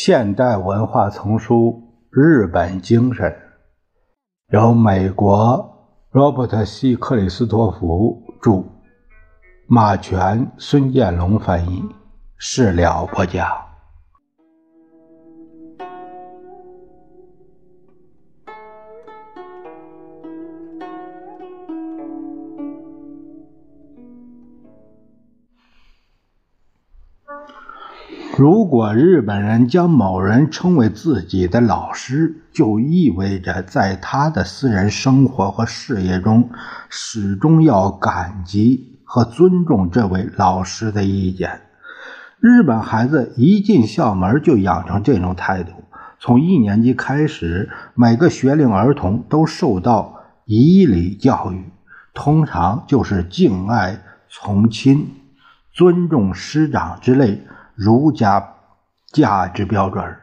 现代文化丛书《日本精神》，由美国罗伯特 ·C· 克里斯托弗著，马全、孙建龙翻译，事了不讲。如果日本人将某人称为自己的老师，就意味着在他的私人生活和事业中，始终要感激和尊重这位老师的意见。日本孩子一进校门就养成这种态度。从一年级开始，每个学龄儿童都受到以礼教育，通常就是敬爱、从亲、尊重师长之类。儒家价值标准，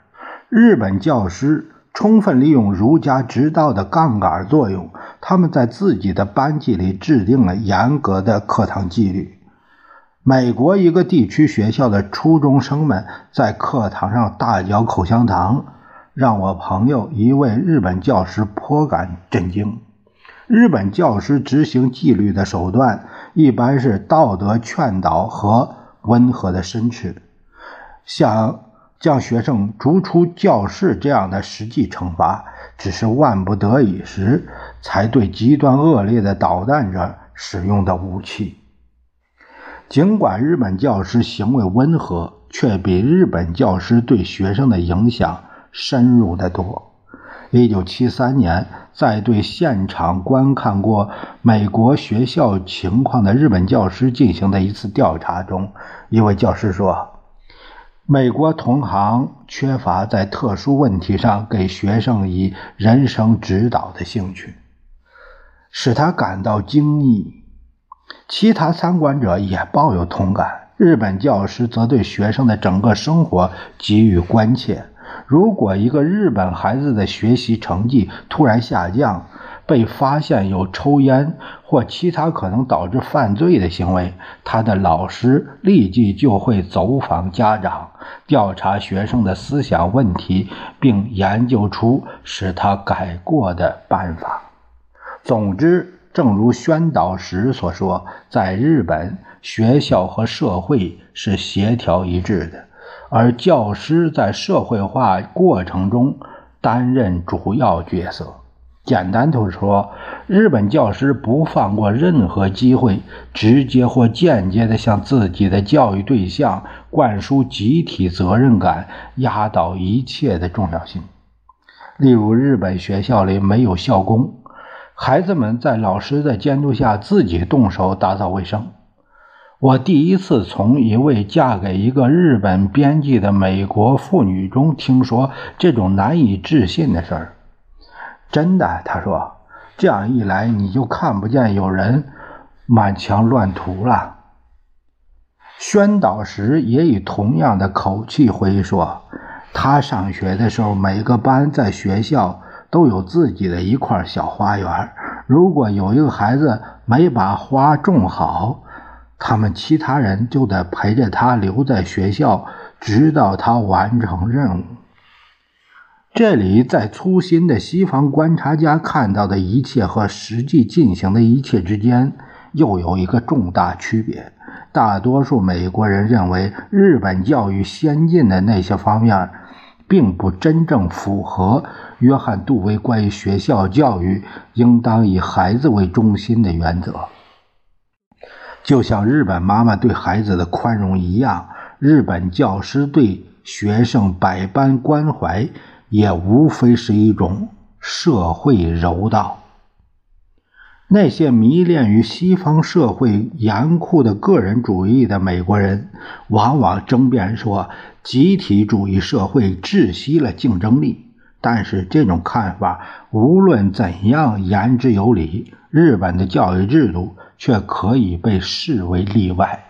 日本教师充分利用儒家指导的杠杆作用，他们在自己的班级里制定了严格的课堂纪律。美国一个地区学校的初中生们在课堂上大嚼口香糖，让我朋友一位日本教师颇感震惊。日本教师执行纪律的手段一般是道德劝导和温和的申斥。像将学生逐出教室这样的实际惩罚，只是万不得已时才对极端恶劣的捣蛋者使用的武器。尽管日本教师行为温和，却比日本教师对学生的影响深入得多。一九七三年，在对现场观看过美国学校情况的日本教师进行的一次调查中，一位教师说。美国同行缺乏在特殊问题上给学生以人生指导的兴趣，使他感到惊异。其他参观者也抱有同感。日本教师则对学生的整个生活给予关切。如果一个日本孩子的学习成绩突然下降，被发现有抽烟或其他可能导致犯罪的行为，他的老师立即就会走访家长，调查学生的思想问题，并研究出使他改过的办法。总之，正如宣导时所说，在日本，学校和社会是协调一致的，而教师在社会化过程中担任主要角色。简单地说，日本教师不放过任何机会，直接或间接地向自己的教育对象灌输集体责任感，压倒一切的重要性。例如，日本学校里没有校工，孩子们在老师的监督下自己动手打扫卫生。我第一次从一位嫁给一个日本编辑的美国妇女中听说这种难以置信的事儿。真的，他说，这样一来，你就看不见有人满墙乱涂了。宣导时也以同样的口气回忆说，他上学的时候，每个班在学校都有自己的一块小花园。如果有一个孩子没把花种好，他们其他人就得陪着他留在学校，直到他完成任务。这里在粗心的西方观察家看到的一切和实际进行的一切之间，又有一个重大区别。大多数美国人认为，日本教育先进的那些方面，并不真正符合约翰·杜威关于学校教育应当以孩子为中心的原则。就像日本妈妈对孩子的宽容一样，日本教师对学生百般关怀。也无非是一种社会柔道。那些迷恋于西方社会严酷的个人主义的美国人，往往争辩说，集体主义社会窒息了竞争力。但是这种看法无论怎样言之有理，日本的教育制度却可以被视为例外。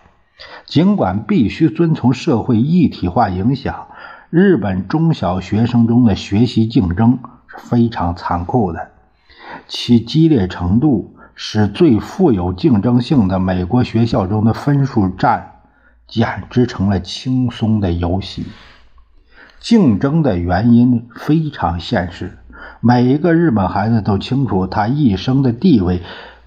尽管必须遵从社会一体化影响。日本中小学生中的学习竞争是非常残酷的，其激烈程度使最富有竞争性的美国学校中的分数战简直成了轻松的游戏。竞争的原因非常现实。每一个日本孩子都清楚，他一生的地位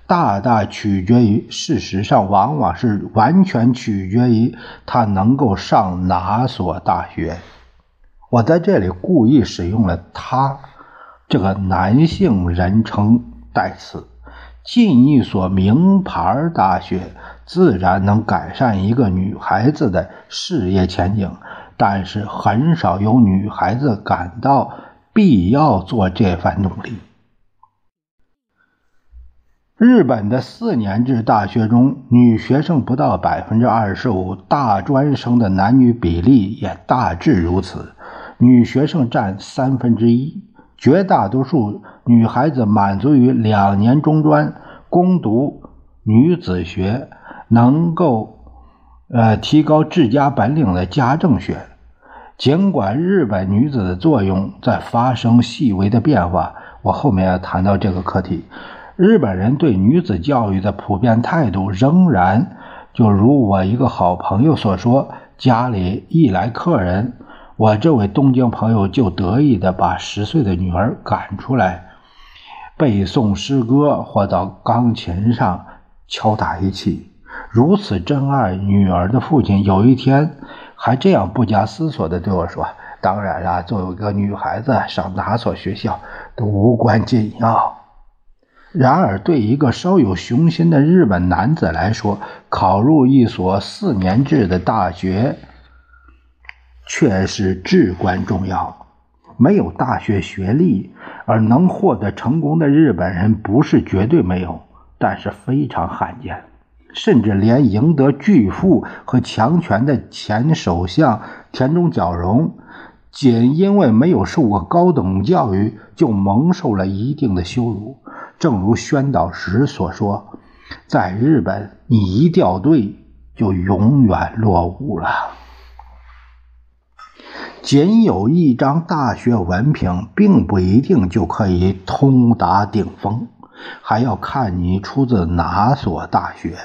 大大取决于，事实上往往是完全取决于他能够上哪所大学。我在这里故意使用了“他”这个男性人称代词。进一所名牌大学，自然能改善一个女孩子的事业前景，但是很少有女孩子感到必要做这番努力。日本的四年制大学中，女学生不到百分之二十五，大专生的男女比例也大致如此，女学生占三分之一。绝大多数女孩子满足于两年中专，攻读女子学，能够呃提高治家本领的家政学。尽管日本女子的作用在发生细微的变化，我后面要谈到这个课题。日本人对女子教育的普遍态度仍然就如我一个好朋友所说：家里一来客人。我这位东京朋友就得意地把十岁的女儿赶出来背诵诗歌，或到钢琴上敲打一气。如此珍爱女儿的父亲，有一天还这样不加思索地对我说：“当然了，作为一个女孩子，上哪所学校都无关紧要。”然而，对一个稍有雄心的日本男子来说，考入一所四年制的大学。却是至关重要。没有大学学历而能获得成功的日本人不是绝对没有，但是非常罕见。甚至连赢得巨富和强权的前首相田中角荣，仅因为没有受过高等教育，就蒙受了一定的羞辱。正如宣导时所说：“在日本，你一掉队就永远落伍了。”仅有一张大学文凭，并不一定就可以通达顶峰，还要看你出自哪所大学。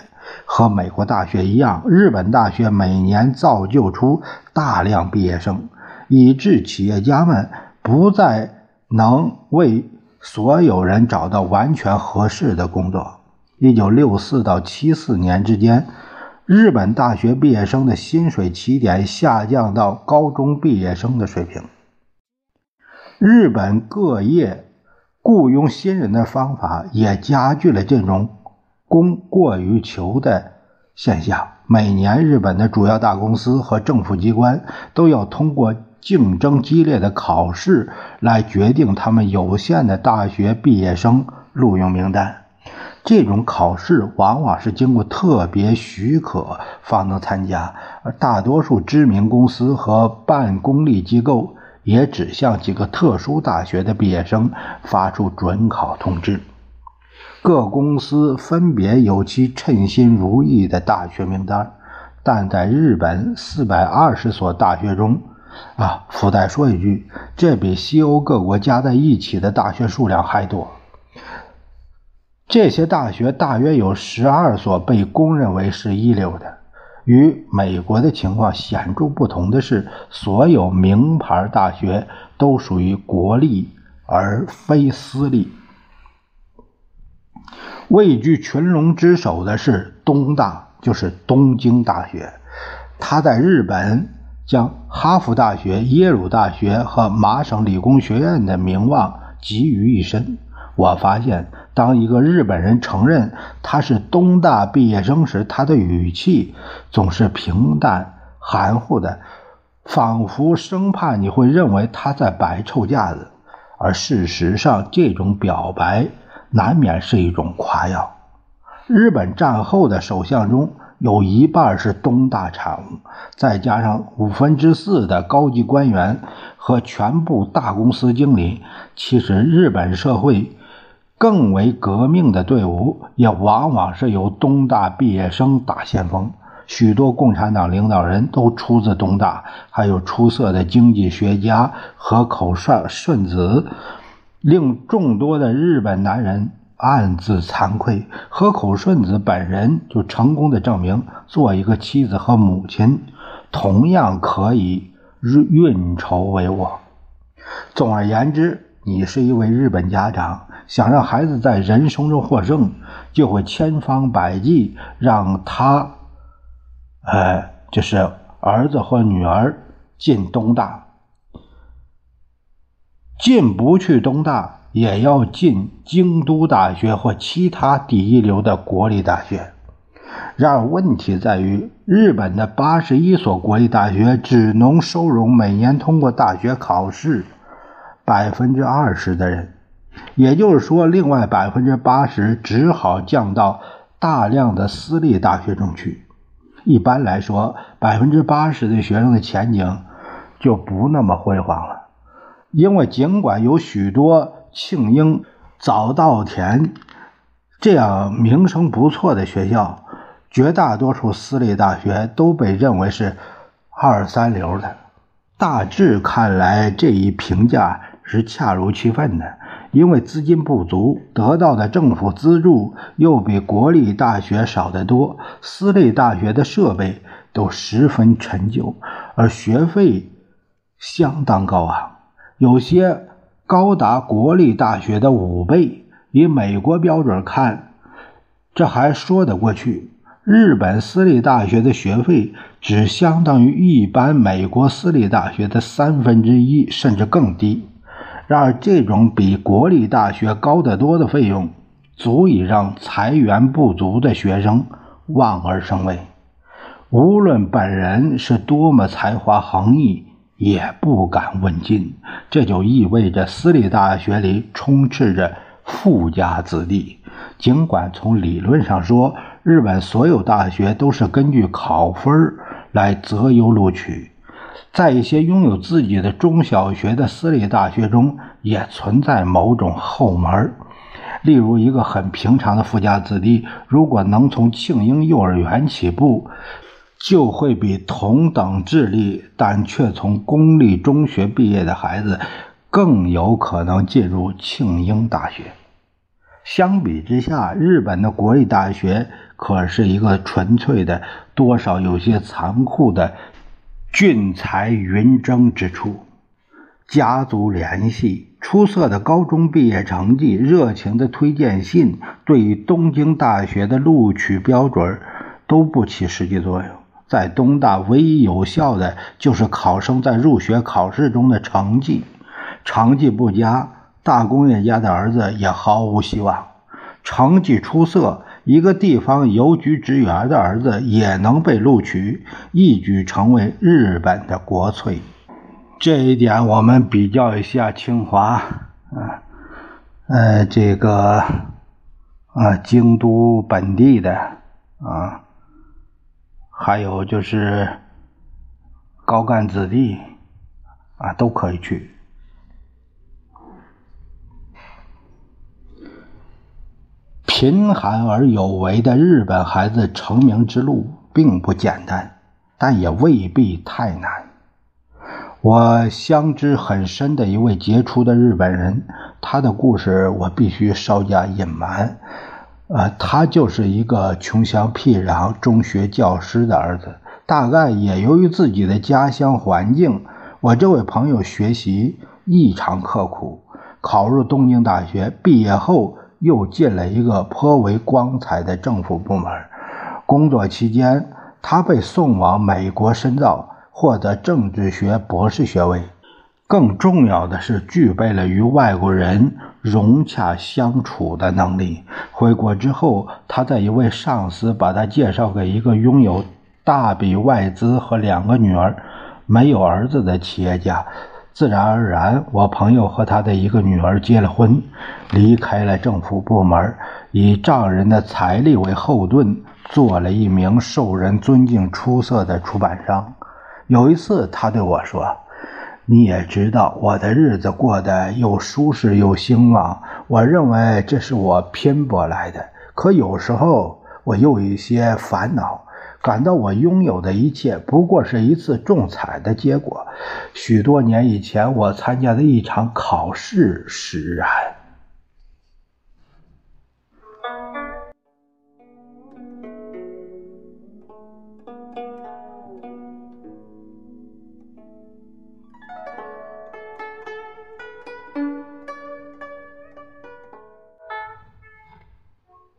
和美国大学一样，日本大学每年造就出大量毕业生，以致企业家们不再能为所有人找到完全合适的工作。一九六四到七四年之间。日本大学毕业生的薪水起点下降到高中毕业生的水平。日本各业雇佣新人的方法也加剧了这种供过于求的现象。每年，日本的主要大公司和政府机关都要通过竞争激烈的考试来决定他们有限的大学毕业生录用名单。这种考试往往是经过特别许可方能参加，而大多数知名公司和半公立机构也只向几个特殊大学的毕业生发出准考通知。各公司分别有其称心如意的大学名单，但在日本四百二十所大学中，啊，附带说一句，这比西欧各国加在一起的大学数量还多。这些大学大约有十二所被公认为是一流的。与美国的情况显著不同的是，所有名牌大学都属于国立而非私立。位居群龙之首的是东大，就是东京大学。它在日本将哈佛大学、耶鲁大学和麻省理工学院的名望集于一身。我发现，当一个日本人承认他是东大毕业生时，他的语气总是平淡含糊的，仿佛生怕你会认为他在摆臭架子。而事实上，这种表白难免是一种夸耀。日本战后的首相中有一半是东大产物，再加上五分之四的高级官员和全部大公司经理，其实日本社会。更为革命的队伍也往往是由东大毕业生打先锋，许多共产党领导人都出自东大，还有出色的经济学家河口顺顺子，令众多的日本男人暗自惭愧。河口顺子本人就成功的证明，做一个妻子和母亲，同样可以运筹帷幄。总而言之，你是一位日本家长，想让孩子在人生中获胜，就会千方百计让他，呃，就是儿子或女儿进东大，进不去东大，也要进京都大学或其他第一流的国立大学。然而，问题在于，日本的八十一所国立大学只能收容每年通过大学考试百分之二十的人，也就是说，另外百分之八十只好降到大量的私立大学中去。一般来说，百分之八十的学生的前景就不那么辉煌了，因为尽管有许多庆应、早稻田这样名声不错的学校。绝大多数私立大学都被认为是二三流的。大致看来，这一评价是恰如其分的。因为资金不足，得到的政府资助又比国立大学少得多，私立大学的设备都十分陈旧，而学费相当高昂，有些高达国立大学的五倍。以美国标准看，这还说得过去。日本私立大学的学费只相当于一般美国私立大学的三分之一，甚至更低。然而，这种比国立大学高得多的费用，足以让财源不足的学生望而生畏。无论本人是多么才华横溢，也不敢问津。这就意味着私立大学里充斥着富家子弟。尽管从理论上说，日本所有大学都是根据考分来择优录取，在一些拥有自己的中小学的私立大学中，也存在某种后门。例如，一个很平常的富家子弟，如果能从庆英幼儿园起步，就会比同等智力但却从公立中学毕业的孩子更有可能进入庆英大学。相比之下，日本的国立大学可是一个纯粹的、多少有些残酷的俊才云蒸之处。家族联系、出色的高中毕业成绩、热情的推荐信，对于东京大学的录取标准都不起实际作用。在东大，唯一有效的就是考生在入学考试中的成绩，成绩不佳。大工业家的儿子也毫无希望。成绩出色，一个地方邮局职员的儿子也能被录取，一举成为日本的国粹。这一点，我们比较一下清华，啊，呃，这个啊，京都本地的啊，还有就是高干子弟啊，都可以去。贫寒而有为的日本孩子成名之路并不简单，但也未必太难。我相知很深的一位杰出的日本人，他的故事我必须稍加隐瞒。呃，他就是一个穷乡僻壤中学教师的儿子。大概也由于自己的家乡环境，我这位朋友学习异常刻苦，考入东京大学，毕业后。又进了一个颇为光彩的政府部门，工作期间，他被送往美国深造，获得政治学博士学位。更重要的是，具备了与外国人融洽相处的能力。回国之后，他的一位上司把他介绍给一个拥有大笔外资和两个女儿、没有儿子的企业家。自然而然，我朋友和他的一个女儿结了婚，离开了政府部门，以丈人的财力为后盾，做了一名受人尊敬、出色的出版商。有一次，他对我说：“你也知道，我的日子过得又舒适又兴旺，我认为这是我拼搏来的。可有时候，我又有一些烦恼。”感到我拥有的一切不过是一次中彩的结果。许多年以前，我参加的一场考试使然。